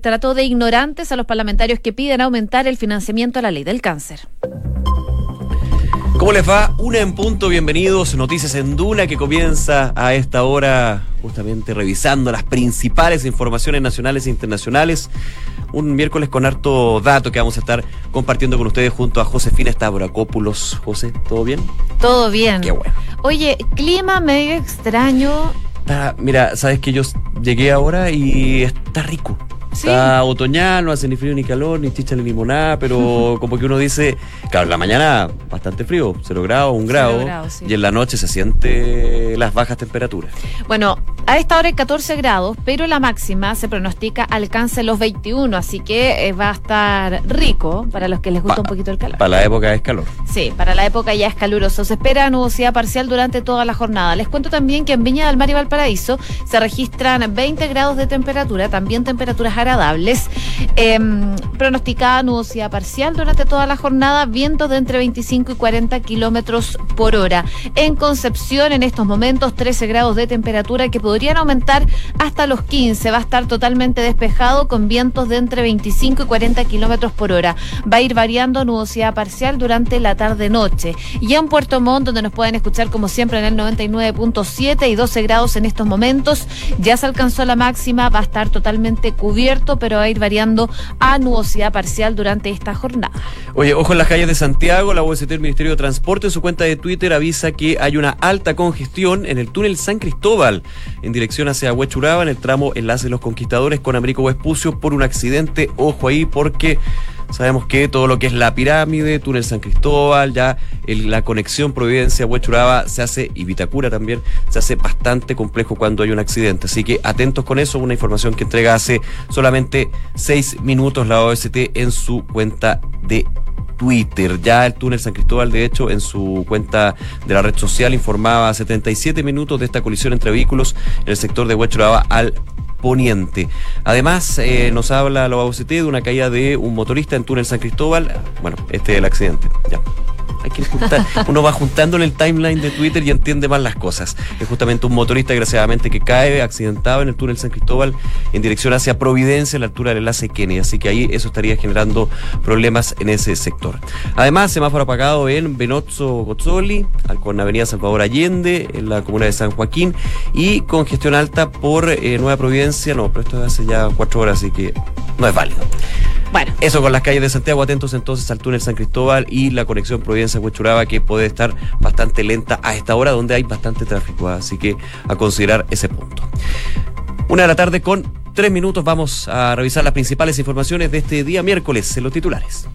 trató de ignorantes a los parlamentarios que piden aumentar el financiamiento a la ley del cáncer. ¿Cómo les va? Una en punto, bienvenidos. Noticias en Duna que comienza a esta hora justamente revisando las principales informaciones nacionales e internacionales. Un miércoles con harto dato que vamos a estar compartiendo con ustedes junto a Josefina Stavrakopoulos. José, ¿todo bien? Todo bien. Qué bueno. Oye, clima medio extraño. mira, sabes que yo llegué ahora y está rico. Está otoñal, no hace ni frío ni calor, ni chicha ni limonada, pero como que uno dice, claro, en la mañana bastante frío, 0 grados, 1 grado, y en la noche se siente las bajas temperaturas. Bueno, a esta hora hay 14 grados, pero la máxima se pronostica alcance los 21, así que eh, va a estar rico para los que les gusta un poquito el calor. Para la época es calor. Sí, para la época ya es caluroso. Se espera nubosidad parcial durante toda la jornada. Les cuento también que en Viña del Mar y Valparaíso se registran 20 grados de temperatura, también temperaturas agradables. Em, pronosticada nubosidad parcial durante toda la jornada, vientos de entre 25 y 40 kilómetros por hora. En Concepción, en estos momentos, 13 grados de temperatura que podrían aumentar hasta los 15. Va a estar totalmente despejado con vientos de entre 25 y 40 kilómetros por hora. Va a ir variando nubosidad parcial durante la tarde-noche. Y en Puerto Montt, donde nos pueden escuchar como siempre en el 99.7 y 12 grados en estos momentos, ya se alcanzó la máxima, va a estar totalmente cubierto pero va a ir variando a nubosidad parcial durante esta jornada. Oye, ojo en las calles de Santiago, la UST del Ministerio de Transporte en su cuenta de Twitter avisa que hay una alta congestión en el túnel San Cristóbal en dirección hacia Huechuraba en el tramo Enlace de los Conquistadores con Américo Vespucio por un accidente. Ojo ahí porque Sabemos que todo lo que es la pirámide, túnel San Cristóbal, ya la conexión Providencia-Huechuraba se hace, y Vitacura también, se hace bastante complejo cuando hay un accidente. Así que atentos con eso, una información que entrega hace solamente seis minutos la OST en su cuenta de Twitter. Ya el túnel San Cristóbal, de hecho, en su cuenta de la red social informaba 77 minutos de esta colisión entre vehículos en el sector de Huechuraba al poniente. Además, eh, nos habla la OCT de una caída de un motorista en túnel San Cristóbal. Bueno, este es el accidente. Ya hay que juntar. Uno va juntando en el timeline de Twitter y entiende más las cosas. Es justamente un motorista, desgraciadamente, que cae accidentado en el túnel San Cristóbal en dirección hacia Providencia, a la altura del enlace Kennedy. Así que ahí eso estaría generando problemas en ese sector. Además, semáforo apagado en Benozzo Gozzoli, con Avenida Salvador Allende, en la comuna de San Joaquín, y congestión alta por eh, Nueva Providencia. No, pero esto hace ya cuatro horas, así que no es válido. Bueno. Eso con las calles de Santiago, atentos entonces al túnel San Cristóbal y la conexión Providencia-Huechuraba que puede estar bastante lenta a esta hora donde hay bastante tráfico, así que a considerar ese punto. Una de la tarde con tres minutos vamos a revisar las principales informaciones de este día miércoles en los titulares.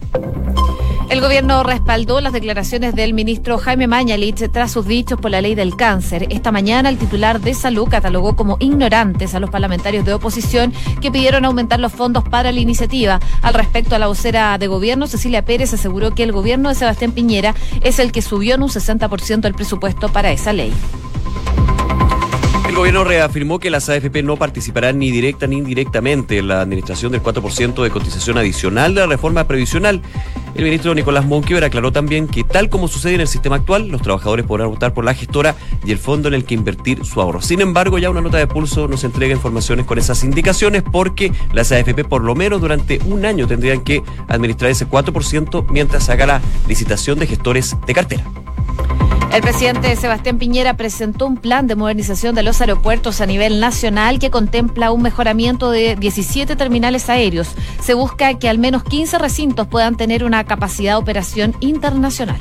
El gobierno respaldó las declaraciones del ministro Jaime Mañalich tras sus dichos por la ley del cáncer. Esta mañana el titular de salud catalogó como ignorantes a los parlamentarios de oposición que pidieron aumentar los fondos para la iniciativa. Al respecto a la vocera de gobierno, Cecilia Pérez aseguró que el gobierno de Sebastián Piñera es el que subió en un 60% el presupuesto para esa ley. El gobierno reafirmó que las AFP no participarán ni directa ni indirectamente en la administración del 4% de cotización adicional de la reforma previsional. El ministro Nicolás Monkever aclaró también que tal como sucede en el sistema actual, los trabajadores podrán votar por la gestora y el fondo en el que invertir su ahorro. Sin embargo, ya una nota de pulso nos entrega informaciones con esas indicaciones porque las AFP por lo menos durante un año tendrían que administrar ese 4% mientras haga la licitación de gestores de cartera. El presidente Sebastián Piñera presentó un plan de modernización de los aeropuertos a nivel nacional que contempla un mejoramiento de 17 terminales aéreos. Se busca que al menos 15 recintos puedan tener una capacidad de operación internacional.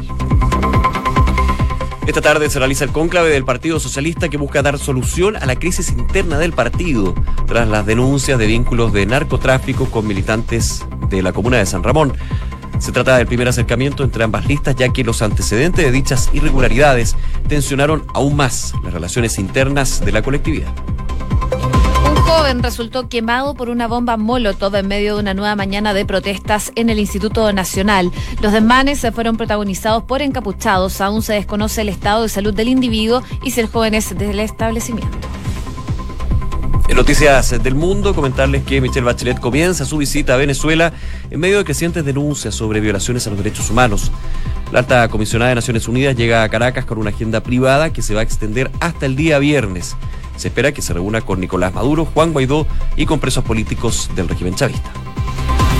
Esta tarde se realiza el cónclave del Partido Socialista que busca dar solución a la crisis interna del partido tras las denuncias de vínculos de narcotráfico con militantes de la comuna de San Ramón. Se trata del primer acercamiento entre ambas listas, ya que los antecedentes de dichas irregularidades tensionaron aún más las relaciones internas de la colectividad. Un joven resultó quemado por una bomba Molotov en medio de una nueva mañana de protestas en el Instituto Nacional. Los desmanes se fueron protagonizados por encapuchados. Aún se desconoce el estado de salud del individuo y si el joven es del establecimiento. En noticias del mundo, comentarles que Michelle Bachelet comienza su visita a Venezuela en medio de crecientes denuncias sobre violaciones a los derechos humanos. La alta comisionada de Naciones Unidas llega a Caracas con una agenda privada que se va a extender hasta el día viernes. Se espera que se reúna con Nicolás Maduro, Juan Guaidó y con presos políticos del régimen chavista.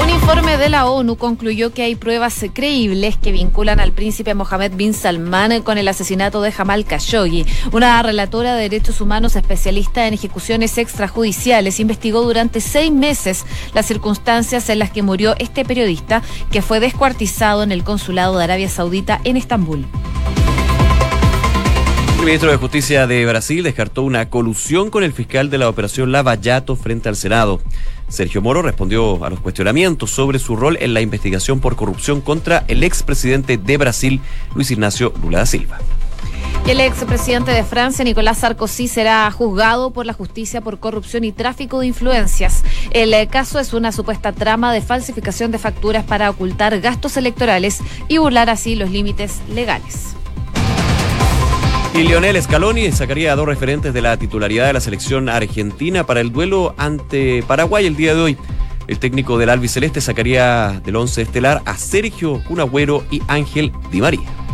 Un informe de la ONU concluyó que hay pruebas creíbles que vinculan al príncipe Mohammed bin Salman con el asesinato de Jamal Khashoggi. Una relatora de derechos humanos especialista en ejecuciones extrajudiciales investigó durante seis meses las circunstancias en las que murió este periodista que fue descuartizado en el consulado de Arabia Saudita en Estambul. El ministro de Justicia de Brasil descartó una colusión con el fiscal de la operación Lavallato frente al Senado. Sergio Moro respondió a los cuestionamientos sobre su rol en la investigación por corrupción contra el expresidente de Brasil, Luis Ignacio Lula da Silva. El expresidente de Francia, Nicolás Sarkozy, será juzgado por la justicia por corrupción y tráfico de influencias. El eh, caso es una supuesta trama de falsificación de facturas para ocultar gastos electorales y burlar así los límites legales. Y Lionel Scaloni sacaría a dos referentes de la titularidad de la selección argentina para el duelo ante Paraguay el día de hoy. El técnico del albiceleste sacaría del once estelar a Sergio Cunagüero y Ángel Di María.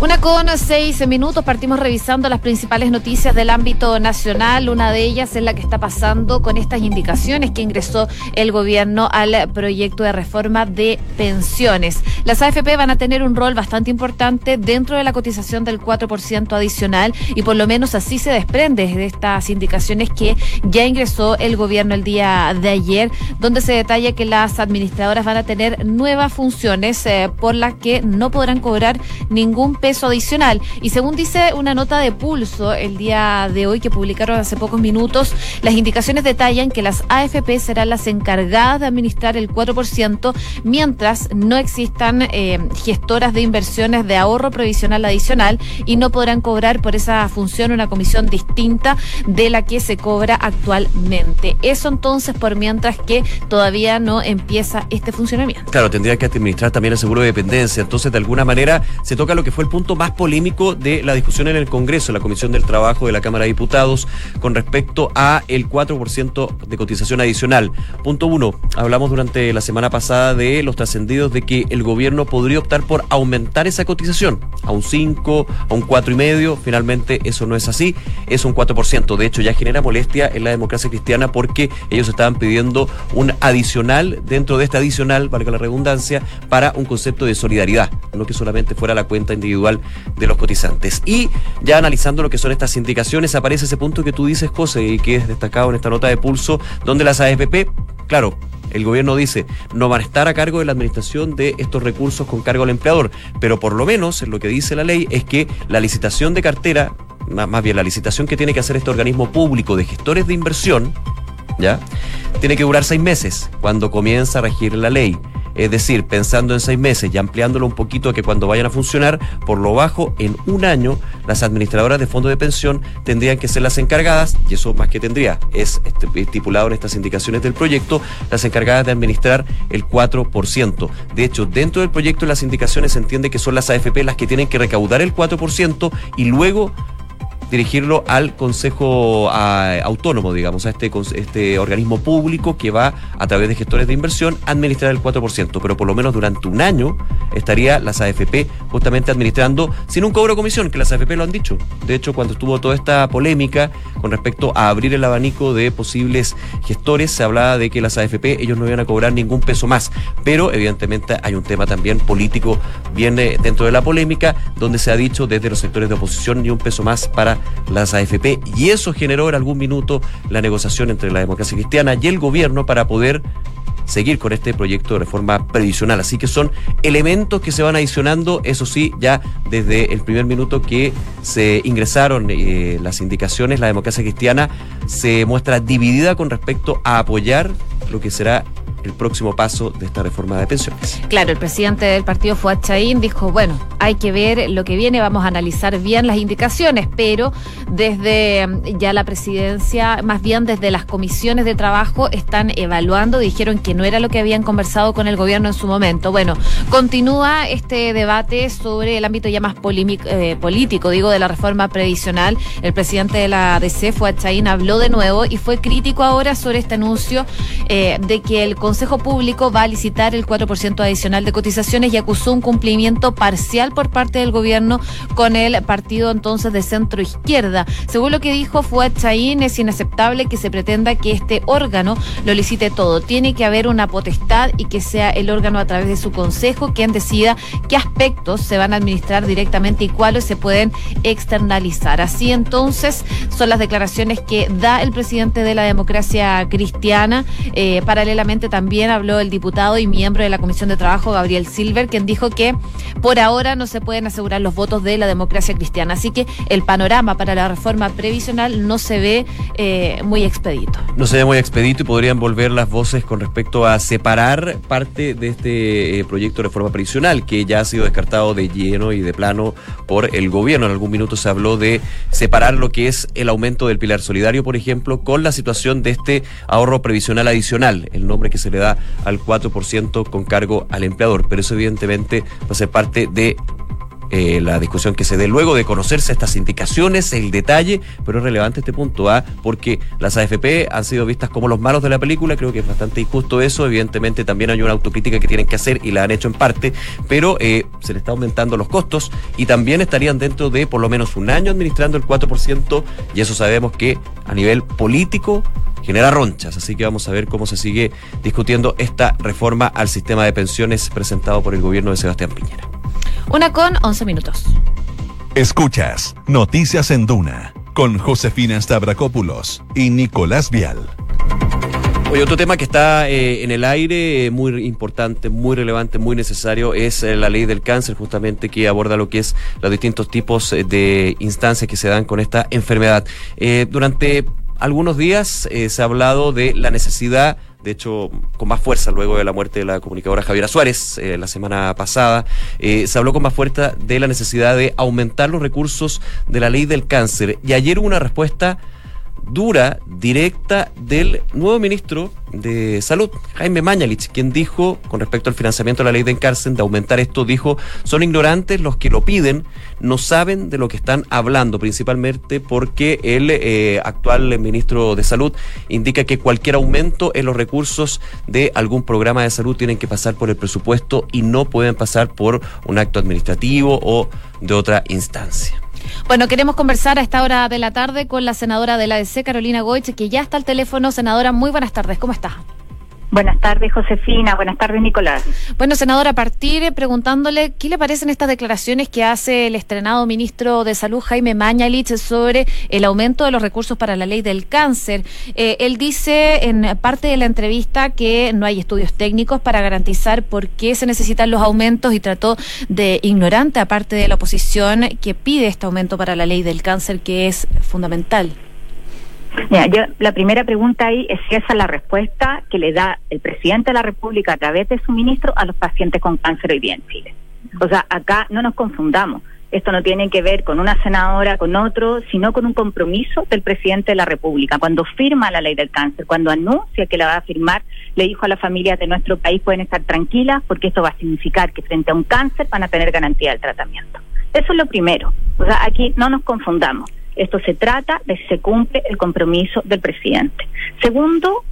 Una con seis minutos, partimos revisando las principales noticias del ámbito nacional. Una de ellas es la que está pasando con estas indicaciones que ingresó el gobierno al proyecto de reforma de pensiones. Las AFP van a tener un rol bastante importante dentro de la cotización del 4% adicional y por lo menos así se desprende de estas indicaciones que ya ingresó el gobierno el día de ayer, donde se detalla que las administradoras van a tener nuevas funciones eh, por las que no podrán cobrar ningún peso adicional. Y según dice una nota de pulso el día de hoy que publicaron hace pocos minutos, las indicaciones detallan que las AFP serán las encargadas de administrar el 4% mientras no existan eh, gestoras de inversiones de ahorro provisional adicional y no podrán cobrar por esa función una comisión distinta de la que se cobra actualmente. Eso entonces por mientras que todavía no empieza este funcionamiento. Claro, tendría que administrar también el seguro de dependencia. Entonces, de alguna manera, se toca lo que fue el punto más polémico de la discusión en el Congreso, la Comisión del Trabajo de la Cámara de Diputados, con respecto a el 4% de cotización adicional. Punto uno, hablamos durante la semana pasada de los trascendidos de que el gobierno podría optar por aumentar esa cotización a un 5, a un 4,5. Finalmente, eso no es así, es un 4%. De hecho, ya genera molestia en la democracia cristiana porque ellos estaban pidiendo un adicional dentro de este adicional, valga la redundancia, para un concepto de solidaridad, no que solamente fuera la cuenta individual de los cotizantes. Y ya analizando lo que son estas indicaciones, aparece ese punto que tú dices, José, y que es destacado en esta nota de pulso, donde las AFP, claro, el gobierno dice no van a estar a cargo de la administración de estos recursos con cargo al empleador, pero por lo menos lo que dice la ley es que la licitación de cartera, más bien la licitación que tiene que hacer este organismo público de gestores de inversión, ¿ya? Tiene que durar seis meses cuando comienza a regir la ley. Es decir, pensando en seis meses y ampliándolo un poquito a que cuando vayan a funcionar, por lo bajo, en un año, las administradoras de fondos de pensión tendrían que ser las encargadas, y eso más que tendría, es estipulado en estas indicaciones del proyecto, las encargadas de administrar el 4%. De hecho, dentro del proyecto, las indicaciones se entiende que son las AFP las que tienen que recaudar el 4% y luego dirigirlo al Consejo Autónomo, digamos, a este, este organismo público que va a través de gestores de inversión a administrar el 4%, pero por lo menos durante un año estaría las AFP justamente administrando sin un cobro de comisión, que las AFP lo han dicho. De hecho, cuando estuvo toda esta polémica con respecto a abrir el abanico de posibles gestores, se hablaba de que las AFP ellos no iban a cobrar ningún peso más, pero evidentemente hay un tema también político viene dentro de la polémica, donde se ha dicho desde los sectores de oposición ni un peso más para las AFP y eso generó en algún minuto la negociación entre la democracia cristiana y el gobierno para poder seguir con este proyecto de reforma previsional. Así que son elementos que se van adicionando, eso sí, ya desde el primer minuto que se ingresaron eh, las indicaciones, la democracia cristiana se muestra dividida con respecto a apoyar lo que será el próximo paso de esta reforma de pensiones. Claro, el presidente del partido Fuad Chaín dijo, bueno, hay que ver lo que viene, vamos a analizar bien las indicaciones, pero desde mm, ya la presidencia, más bien desde las comisiones de trabajo, están evaluando, dijeron que no era lo que habían conversado con el gobierno en su momento. Bueno, continúa este debate sobre el ámbito ya más eh, político, digo, de la reforma previsional. El presidente de la ADC, Fuad habló de nuevo y fue crítico ahora sobre este anuncio eh, de que el Consejo Público va a licitar el 4% adicional de cotizaciones y acusó un cumplimiento parcial por parte del gobierno con el partido entonces de centro izquierda. Según lo que dijo Fuad Chaín, es inaceptable que se pretenda que este órgano lo licite todo. Tiene que haber una potestad y que sea el órgano a través de su consejo quien decida qué aspectos se van a administrar directamente y cuáles se pueden externalizar. Así entonces son las declaraciones que da el presidente de la democracia cristiana. Eh, paralelamente también habló el diputado y miembro de la Comisión de Trabajo, Gabriel Silver, quien dijo que por ahora no se pueden asegurar los votos de la democracia cristiana. Así que el panorama para la reforma previsional no se ve eh, muy expedito. No se ve muy expedito y podrían volver las voces con respecto a separar parte de este eh, proyecto de reforma previsional que ya ha sido descartado de lleno y de plano por el gobierno. En algún minuto se habló de separar lo que es el aumento del pilar solidario, por ejemplo, con la situación de este ahorro previsional adicional, el nombre que se le da al 4% con cargo al empleador. Pero eso evidentemente va a ser parte de eh, la discusión que se dé luego de conocerse estas indicaciones, el detalle, pero es relevante este punto, ¿ah? porque las AFP han sido vistas como los malos de la película, creo que es bastante injusto eso, evidentemente también hay una autocrítica que tienen que hacer y la han hecho en parte, pero eh, se le está aumentando los costos y también estarían dentro de por lo menos un año administrando el 4% y eso sabemos que a nivel político genera ronchas, así que vamos a ver cómo se sigue discutiendo esta reforma al sistema de pensiones presentado por el gobierno de Sebastián Piñera. Una con 11 minutos. Escuchas Noticias en Duna con Josefina Stavrakopoulos y Nicolás Vial. Oye, otro tema que está eh, en el aire, eh, muy importante, muy relevante, muy necesario, es eh, la ley del cáncer, justamente que aborda lo que es los distintos tipos de instancias que se dan con esta enfermedad. durante algunos días se ha hablado de la necesidad de hecho con más fuerza luego de la muerte de la comunicadora Javiera Suárez eh, la semana pasada, eh, se habló con más fuerza de la necesidad de aumentar los recursos de la ley del cáncer. Y ayer hubo una respuesta dura, directa del nuevo ministro de Salud, Jaime Mañalich, quien dijo, con respecto al financiamiento de la ley de encárcel, de aumentar esto, dijo, son ignorantes los que lo piden, no saben de lo que están hablando, principalmente porque el eh, actual ministro de Salud indica que cualquier aumento en los recursos de algún programa de salud tienen que pasar por el presupuesto y no pueden pasar por un acto administrativo o de otra instancia. Bueno, queremos conversar a esta hora de la tarde con la senadora de la ADC, Carolina Goich, que ya está al teléfono. Senadora, muy buenas tardes, ¿cómo está? Buenas tardes, Josefina. Buenas tardes, Nicolás. Bueno, senadora, a partir preguntándole qué le parecen estas declaraciones que hace el estrenado ministro de Salud, Jaime Mañalich, sobre el aumento de los recursos para la ley del cáncer. Eh, él dice en parte de la entrevista que no hay estudios técnicos para garantizar por qué se necesitan los aumentos y trató de ignorante, aparte de la oposición, que pide este aumento para la ley del cáncer, que es fundamental. Mira, yo, la primera pregunta ahí es si esa es la respuesta que le da el presidente de la República a través de su ministro a los pacientes con cáncer hoy día en Chile. O sea, acá no nos confundamos. Esto no tiene que ver con una senadora, con otro, sino con un compromiso del presidente de la República. Cuando firma la ley del cáncer, cuando anuncia que la va a firmar, le dijo a las familias de nuestro país pueden estar tranquilas porque esto va a significar que frente a un cáncer van a tener garantía del tratamiento. Eso es lo primero. O sea, aquí no nos confundamos. Esto se trata de si se cumple el compromiso del presidente. Segundo,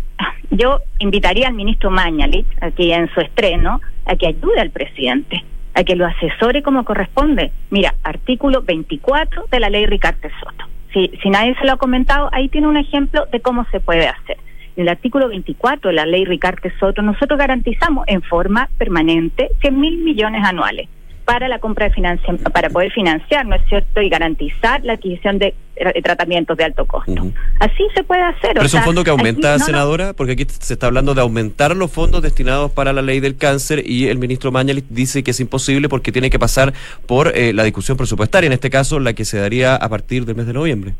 yo invitaría al ministro Mañalich, aquí en su estreno, a que ayude al presidente, a que lo asesore como corresponde. Mira, artículo 24 de la ley Ricardo Soto. Si, si nadie se lo ha comentado, ahí tiene un ejemplo de cómo se puede hacer. En el artículo 24 de la ley Ricardo Soto, nosotros garantizamos en forma permanente 100 mil millones anuales para la compra de financiamiento, para poder financiar, ¿no es cierto? Y garantizar la adquisición de, tratamientos de alto costo. Así se puede hacer. Pero es un fondo que aumenta, senadora, porque aquí se está hablando de aumentar los fondos destinados para la ley del cáncer y el ministro Mañalich dice que es imposible porque tiene que pasar por eh, la discusión presupuestaria, en este caso la que se daría a partir del mes de noviembre.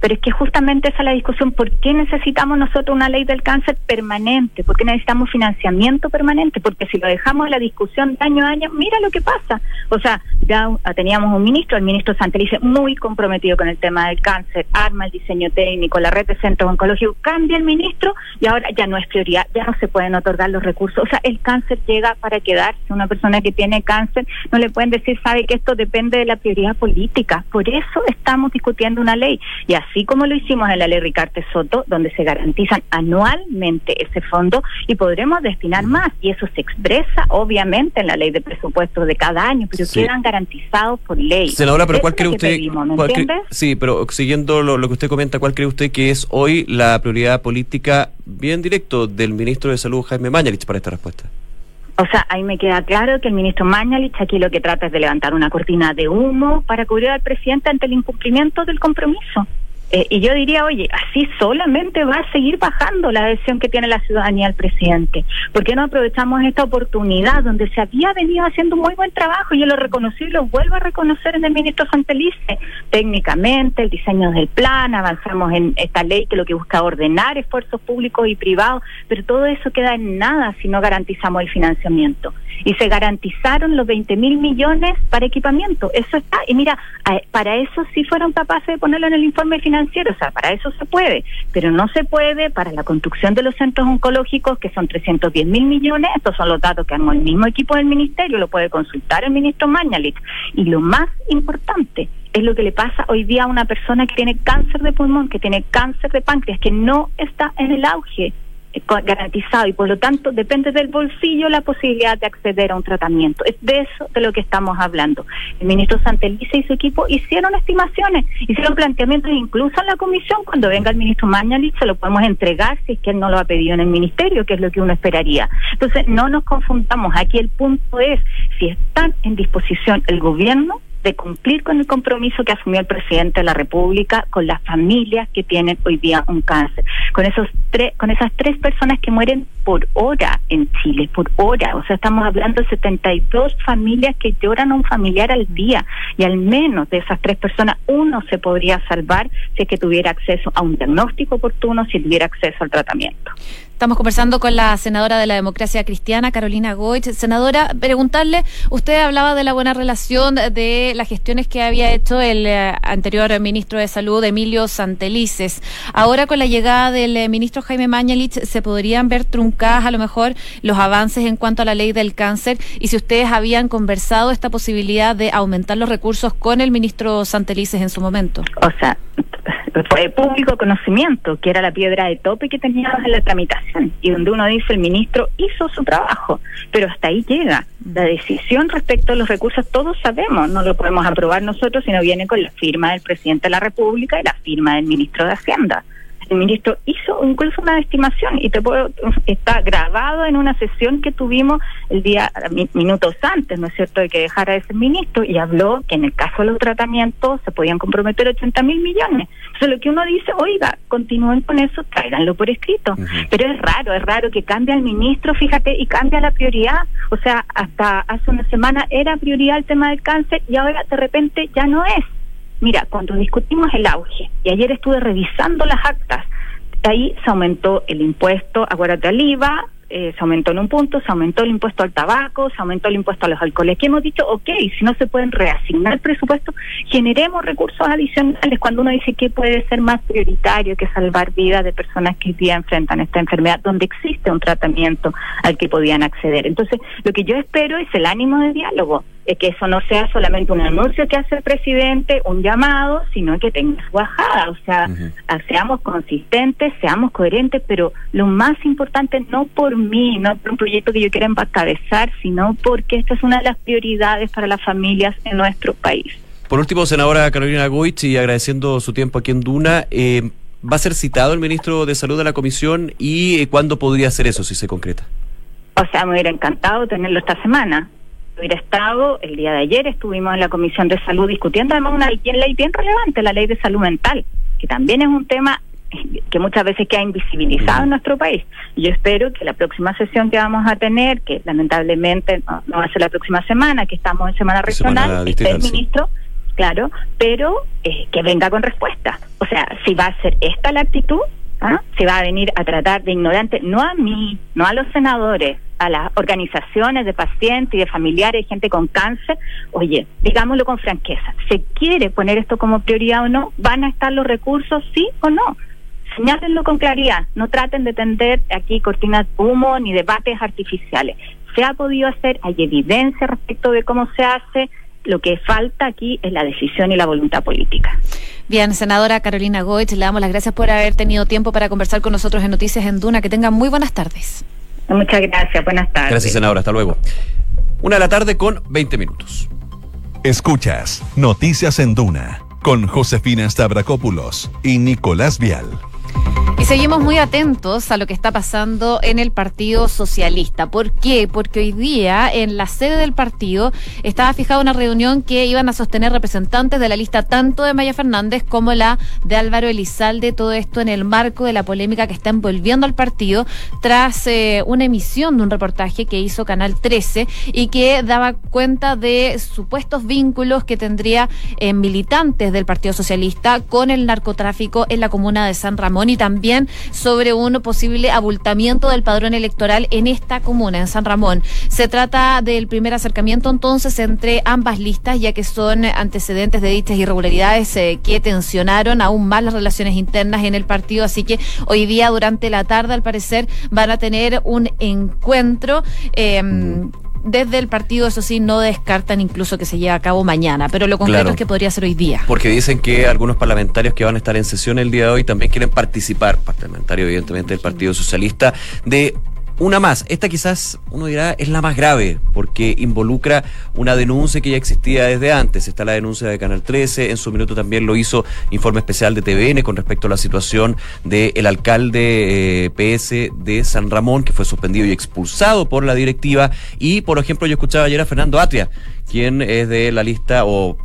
Pero es que justamente esa es la discusión, ¿por qué necesitamos nosotros una ley del cáncer permanente? ¿Por qué necesitamos financiamiento permanente? Porque si lo dejamos en la discusión de año a año, mira lo que pasa. O sea, ya teníamos un ministro, el ministro Santelice, muy comprometido con el tema del cáncer, arma el diseño técnico, la red de centros oncológicos, cambia el ministro y ahora ya no es prioridad, ya no se pueden otorgar los recursos. O sea, el cáncer llega para quedarse. Una persona que tiene cáncer no le pueden decir, sabe que esto depende de la prioridad política. Por eso estamos discutiendo una ley. Y así así como lo hicimos en la ley Ricarte Soto, donde se garantizan anualmente ese fondo y podremos destinar más. Y eso se expresa obviamente en la ley de presupuestos de cada año, pero quedan garantizados por ley. Senadora, pero ¿cuál cree usted? sí, pero siguiendo lo, que usted comenta, ¿cuál cree usted que es hoy la prioridad política bien directo del ministro de Salud, Jaime Mañalich, para esta respuesta? O sea, ahí me queda claro que el ministro Mañalich aquí lo que trata es de levantar una cortina de humo para cubrir al presidente ante el incumplimiento del compromiso. Eh, y yo diría, oye, así solamente va a seguir bajando la adhesión que tiene la ciudadanía al presidente. ¿Por qué no aprovechamos esta oportunidad donde se había venido haciendo un muy buen trabajo? Yo lo reconocí y lo vuelvo a reconocer en el ministro Santelice. Técnicamente, el diseño del plan, avanzamos en esta ley que lo que busca ordenar esfuerzos públicos y privados, pero todo eso queda en nada si no garantizamos el financiamiento. Y se garantizaron los 20 mil millones para equipamiento. Eso está. Y mira, para eso sí fueron capaces de ponerlo en el informe financiero o sea, para eso se puede, pero no se puede para la construcción de los centros oncológicos, que son 310 mil millones, estos son los datos que armó el mismo equipo del ministerio, lo puede consultar el ministro Mañalich. Y lo más importante es lo que le pasa hoy día a una persona que tiene cáncer de pulmón, que tiene cáncer de páncreas, que no está en el auge garantizado y por lo tanto depende del bolsillo la posibilidad de acceder a un tratamiento. Es de eso de lo que estamos hablando. El ministro Santelice y su equipo hicieron estimaciones, hicieron planteamientos incluso en la comisión. Cuando venga el ministro Mañalich se lo podemos entregar si es que él no lo ha pedido en el ministerio, que es lo que uno esperaría. Entonces no nos confundamos. Aquí el punto es si están en disposición el gobierno de cumplir con el compromiso que asumió el presidente de la República con las familias que tienen hoy día un cáncer, con esos tres, con esas tres personas que mueren por hora en Chile, por hora, o sea, estamos hablando de 72 familias que lloran a un familiar al día. Y al menos de esas tres personas uno se podría salvar si es que tuviera acceso a un diagnóstico oportuno, si tuviera acceso al tratamiento. Estamos conversando con la senadora de la democracia cristiana, Carolina Goich. Senadora, preguntarle, usted hablaba de la buena relación de las gestiones que había hecho el eh, anterior ministro de Salud, Emilio Santelices. Ahora con la llegada del eh, ministro Jaime Mañalich, ¿se podrían ver truncadas a lo mejor los avances en cuanto a la ley del cáncer? Y si ustedes habían conversado esta posibilidad de aumentar los recursos con el ministro Santelices en su momento. O sea, fue público conocimiento, que era la piedra de tope que teníamos en la tramitación, y donde uno dice el ministro hizo su trabajo, pero hasta ahí llega. La decisión respecto a los recursos todos sabemos, no lo podemos aprobar nosotros, sino viene con la firma del presidente de la República y la firma del ministro de Hacienda el ministro hizo incluso una estimación y te puedo, está grabado en una sesión que tuvimos el día, minutos antes, ¿no es cierto?, de que dejara ese ministro y habló que en el caso de los tratamientos se podían comprometer 80 mil millones. Entonces lo que uno dice, oiga, continúen con eso, tráiganlo por escrito. Pero es raro, es raro que cambie el ministro, fíjate, y cambia la prioridad. O sea, hasta hace una semana era prioridad el tema del cáncer y ahora de repente ya no es. Mira, cuando discutimos el auge, y ayer estuve revisando las actas, ahí se aumentó el impuesto, acuérdate, al IVA, eh, se aumentó en un punto, se aumentó el impuesto al tabaco, se aumentó el impuesto a los alcoholes, que hemos dicho, ok, si no se pueden reasignar presupuesto, generemos recursos adicionales cuando uno dice que puede ser más prioritario que salvar vidas de personas que hoy día enfrentan esta enfermedad, donde existe un tratamiento al que podían acceder. Entonces, lo que yo espero es el ánimo de diálogo que eso no sea solamente un anuncio que hace el presidente, un llamado, sino que tenga su bajada. O sea, seamos consistentes, seamos coherentes, pero lo más importante no por mí, no por un proyecto que yo quiera encabezar, sino porque esta es una de las prioridades para las familias en nuestro país. Por último, senadora Carolina Goich, y agradeciendo su tiempo aquí en Duna, eh, ¿va a ser citado el ministro de Salud de la comisión y eh, cuándo podría ser eso si se concreta? O sea, me hubiera encantado tenerlo esta semana hubiera estado, el día de ayer estuvimos en la Comisión de Salud discutiendo además una ley bien relevante, la ley de salud mental, que también es un tema que muchas veces queda invisibilizado en nuestro país. Yo espero que la próxima sesión que vamos a tener, que lamentablemente no, va a ser la próxima semana, que estamos en semana regional, esté el ministro, claro, pero eh, que venga con respuesta. O sea, si va a ser esta la actitud, ¿ah? se va a venir a tratar de ignorante, no a mí, no a los senadores, a las organizaciones de pacientes y de familiares, gente con cáncer, oye, digámoslo con franqueza, ¿se quiere poner esto como prioridad o no? ¿Van a estar los recursos, sí o no? Señálenlo con claridad, no traten de tender aquí cortinas de humo ni debates artificiales. Se ha podido hacer, hay evidencia respecto de cómo se hace, lo que falta aquí es la decisión y la voluntad política. Bien, senadora Carolina Goich, le damos las gracias por haber tenido tiempo para conversar con nosotros en Noticias en Duna. Que tenga muy buenas tardes. Muchas gracias, buenas tardes. Gracias, senadora. Hasta luego. Una de la tarde con 20 minutos. Escuchas Noticias en Duna con Josefina Stavrakopoulos y Nicolás Vial. Y seguimos muy atentos a lo que está pasando en el Partido Socialista. ¿Por qué? Porque hoy día en la sede del partido estaba fijada una reunión que iban a sostener representantes de la lista tanto de Maya Fernández como la de Álvaro Elizalde. Todo esto en el marco de la polémica que está envolviendo al partido tras eh, una emisión de un reportaje que hizo Canal 13 y que daba cuenta de supuestos vínculos que tendría eh, militantes del Partido Socialista con el narcotráfico en la comuna de San Ramón y también sobre un posible abultamiento del padrón electoral en esta comuna, en San Ramón. Se trata del primer acercamiento entonces entre ambas listas, ya que son antecedentes de dichas irregularidades eh, que tensionaron aún más las relaciones internas en el partido. Así que hoy día, durante la tarde, al parecer, van a tener un encuentro. Em, desde el partido, eso sí, no descartan incluso que se lleve a cabo mañana, pero lo concreto es que podría ser hoy día. Porque dicen que algunos parlamentarios que van a estar en sesión el día de hoy también quieren participar, parlamentario evidentemente del Partido Socialista, de una más, esta quizás uno dirá es la más grave porque involucra una denuncia que ya existía desde antes. Está la denuncia de Canal 13, en su minuto también lo hizo informe especial de TVN con respecto a la situación del alcalde eh, PS de San Ramón que fue suspendido y expulsado por la directiva. Y por ejemplo yo escuchaba ayer a Fernando Atria, quien es de la lista o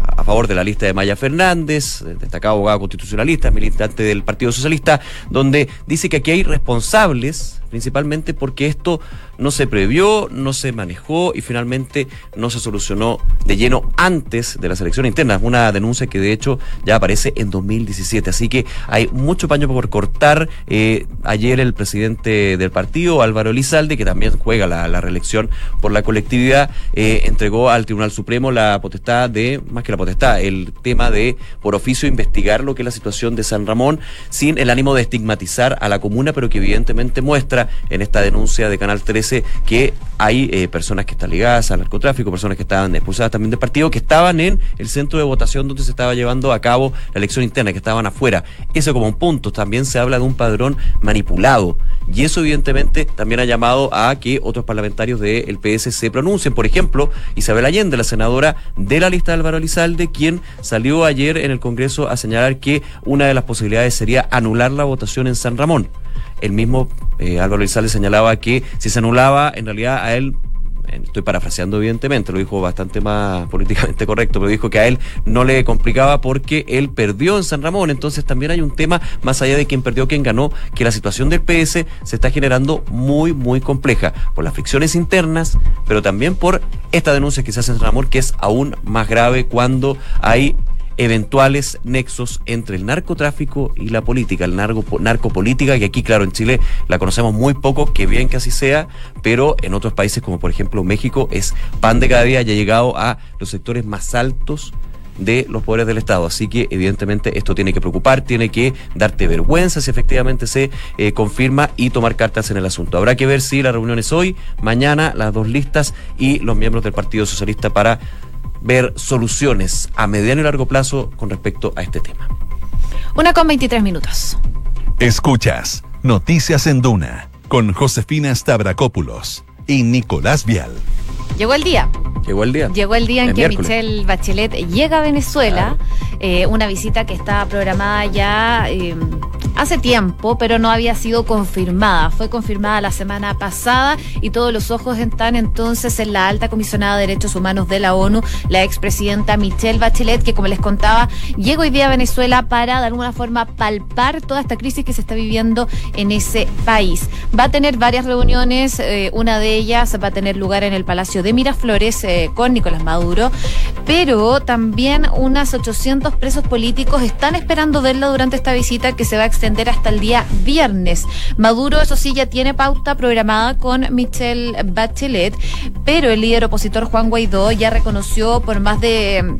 a favor de la lista de Maya Fernández, destacado abogado constitucionalista, militante del Partido Socialista, donde dice que aquí hay responsables principalmente porque esto no se previó, no se manejó y finalmente no se solucionó de lleno antes de las elecciones internas. Una denuncia que de hecho ya aparece en 2017. Así que hay mucho paño por cortar. Eh, ayer el presidente del partido, Álvaro Elizalde, que también juega la, reelección por la colectividad, eh, entregó al Tribunal Supremo la potestad de, más que la potestad, el tema de por oficio investigar lo que es la situación de San Ramón, sin el ánimo de estigmatizar a la comuna, pero que evidentemente muestra en esta denuncia de Canal 13 que hay eh, personas que están ligadas al narcotráfico, personas que estaban expulsadas también del partido, que estaban en el centro de votación donde se estaba llevando a cabo la elección interna, que estaban afuera. Eso como un punto. También se habla de un padrón manipulado. Y eso evidentemente también ha llamado a que otros parlamentarios del PS se pronuncien. Por ejemplo, Isabel Allende, la senadora de la lista de Álvaro Elizalde, quien salió ayer en el Congreso a señalar que una de las posibilidades sería anular la votación en San Ramón el mismo eh, Álvaro Elizalde señalaba que si se anulaba, en realidad a él estoy parafraseando evidentemente, lo dijo bastante más políticamente correcto, pero dijo que a él no le complicaba porque él perdió en San Ramón, entonces también hay un tema más allá de quién perdió, quién ganó, que la situación del PS se está generando muy, muy compleja por las fricciones internas, pero también por esta denuncia que se hace en San Ramón, que es aún más grave cuando hay eventuales nexos entre el narcotráfico y la política, el narco, narcopolítica, que aquí, claro, en Chile la conocemos muy poco, que bien que así sea, pero en otros países como por ejemplo México es pan de cada día, ya ha llegado a los sectores más altos de los poderes del Estado. Así que evidentemente esto tiene que preocupar, tiene que darte vergüenza si efectivamente se eh, confirma y tomar cartas en el asunto. Habrá que ver si la reunión es hoy, mañana, las dos listas y los miembros del Partido Socialista para ver soluciones a mediano y largo plazo con respecto a este tema. Una con 23 minutos. Escuchas Noticias en Duna con Josefina Stavrakopoulos y Nicolás Vial. Llegó el día. Llegó el día. Llegó el día en que Michelle Bachelet llega a Venezuela. Eh, una visita que estaba programada ya eh, hace tiempo, pero no había sido confirmada. Fue confirmada la semana pasada y todos los ojos están entonces en la alta comisionada de Derechos Humanos de la ONU, la expresidenta Michelle Bachelet, que como les contaba, llega hoy día a Venezuela para de alguna forma palpar toda esta crisis que se está viviendo en ese país. Va a tener varias reuniones, eh, una de ellas va a tener lugar en el Palacio de Miraflores con Nicolás Maduro, pero también unas 800 presos políticos están esperando verla durante esta visita que se va a extender hasta el día viernes. Maduro, eso sí, ya tiene pauta programada con Michelle Bachelet, pero el líder opositor Juan Guaidó ya reconoció por más de,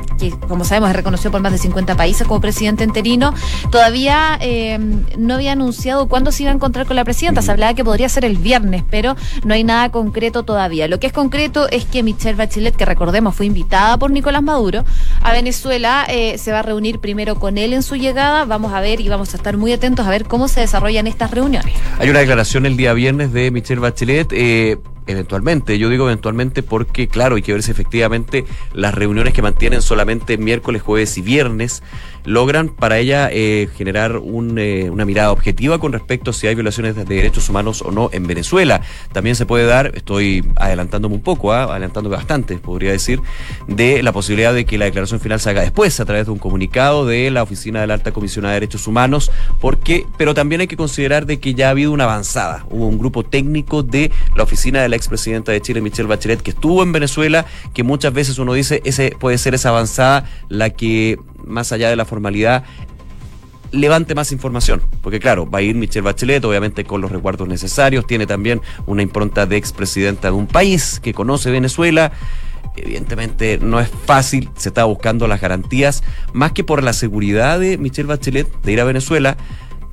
como sabemos, reconoció por más de 50 países como presidente interino. Todavía eh, no había anunciado cuándo se iba a encontrar con la presidenta. Se hablaba que podría ser el viernes, pero no hay nada concreto todavía. Lo que es concreto es que Michelle Bachelet que recordemos fue invitada por Nicolás Maduro a Venezuela, eh, se va a reunir primero con él en su llegada. Vamos a ver y vamos a estar muy atentos a ver cómo se desarrollan estas reuniones. Hay una declaración el día viernes de Michelle Bachelet. Eh, eventualmente, yo digo eventualmente porque, claro, hay que ver si efectivamente las reuniones que mantienen solamente miércoles, jueves y viernes logran para ella eh, generar eh, una mirada objetiva con respecto a si hay violaciones de derechos humanos o no en Venezuela. También se puede dar, estoy adelantándome un poco, ¿ah? adelantándome bastante, podría decir, de la posibilidad de que la declaración final se haga después a través de un comunicado de la Oficina de la Alta Comisionada de Derechos Humanos, porque, pero también hay que considerar de que ya ha habido una avanzada. Hubo un grupo técnico de la Oficina de la expresidenta de Chile, Michelle Bachelet, que estuvo en Venezuela, que muchas veces uno dice, ese puede ser esa avanzada la que más allá de la formalidad, levante más información. Porque claro, va a ir Michelle Bachelet, obviamente con los recuerdos necesarios, tiene también una impronta de expresidenta de un país que conoce Venezuela. Evidentemente no es fácil, se está buscando las garantías, más que por la seguridad de Michelle Bachelet de ir a Venezuela,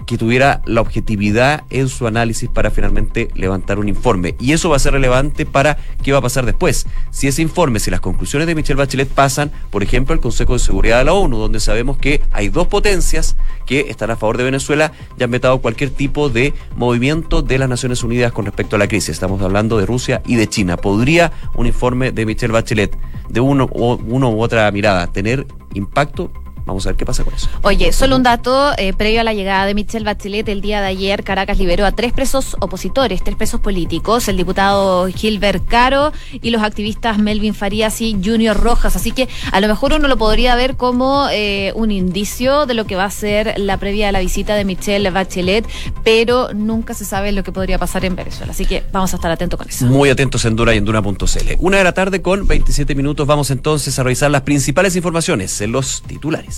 que tuviera la objetividad en su análisis para finalmente levantar un informe. Y eso va a ser relevante para qué va a pasar después. Si ese informe, si las conclusiones de Michelle Bachelet pasan, por ejemplo, al Consejo de Seguridad de la ONU, donde sabemos que hay dos potencias que están a favor de Venezuela y han vetado cualquier tipo de movimiento de las Naciones Unidas con respecto a la crisis. Estamos hablando de Rusia y de China. ¿Podría un informe de Michelle Bachelet, de uno, uno u otra mirada, tener impacto? Vamos a ver qué pasa con eso. Oye, solo un dato, eh, previo a la llegada de Michelle Bachelet, el día de ayer Caracas liberó a tres presos opositores, tres presos políticos, el diputado Gilbert Caro y los activistas Melvin Farías y Junior Rojas. Así que a lo mejor uno lo podría ver como eh, un indicio de lo que va a ser la previa a la visita de Michelle Bachelet, pero nunca se sabe lo que podría pasar en Venezuela. Así que vamos a estar atentos con eso. Muy atentos en Dura y en Dura.cl. Una de la tarde con 27 minutos. Vamos entonces a revisar las principales informaciones en los titulares.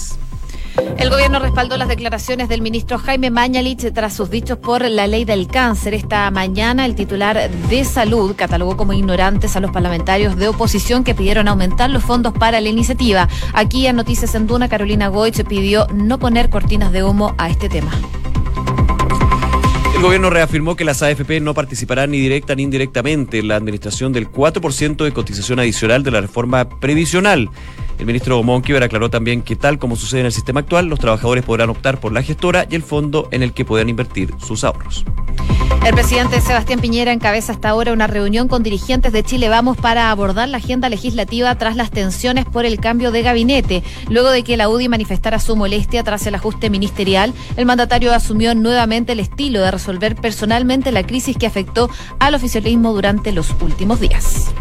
El gobierno respaldó las declaraciones del ministro Jaime Mañalich tras sus dichos por la ley del cáncer. Esta mañana el titular de salud catalogó como ignorantes a los parlamentarios de oposición que pidieron aumentar los fondos para la iniciativa. Aquí en Noticias en Duna, Carolina Goich pidió no poner cortinas de humo a este tema. El gobierno reafirmó que las AFP no participarán ni directa ni indirectamente en la administración del 4% de cotización adicional de la reforma previsional. El ministro Monkiver aclaró también que tal como sucede en el sistema actual, los trabajadores podrán optar por la gestora y el fondo en el que puedan invertir sus ahorros. El presidente Sebastián Piñera encabeza hasta ahora una reunión con dirigentes de Chile Vamos para abordar la agenda legislativa tras las tensiones por el cambio de gabinete. Luego de que la UDI manifestara su molestia tras el ajuste ministerial, el mandatario asumió nuevamente el estilo de resolver personalmente la crisis que afectó al oficialismo durante los últimos días.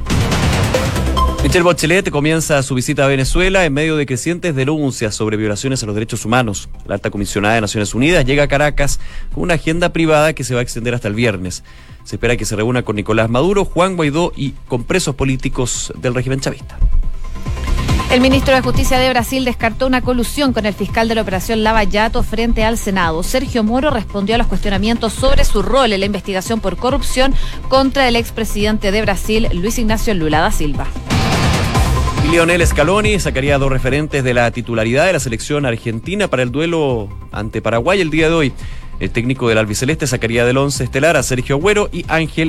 Michelle Bachelet comienza su visita a Venezuela en medio de crecientes denuncias sobre violaciones a los derechos humanos. La alta comisionada de Naciones Unidas llega a Caracas con una agenda privada que se va a extender hasta el viernes. Se espera que se reúna con Nicolás Maduro, Juan Guaidó y con presos políticos del régimen chavista. El ministro de Justicia de Brasil descartó una colusión con el fiscal de la operación Lava Yato frente al Senado. Sergio Moro respondió a los cuestionamientos sobre su rol en la investigación por corrupción contra el expresidente de Brasil, Luis Ignacio Lula da Silva. Lionel Scaloni sacaría dos referentes de la titularidad de la selección argentina para el duelo ante Paraguay el día de hoy. El técnico del albiceleste sacaría del once estelar a Sergio Agüero y Ángel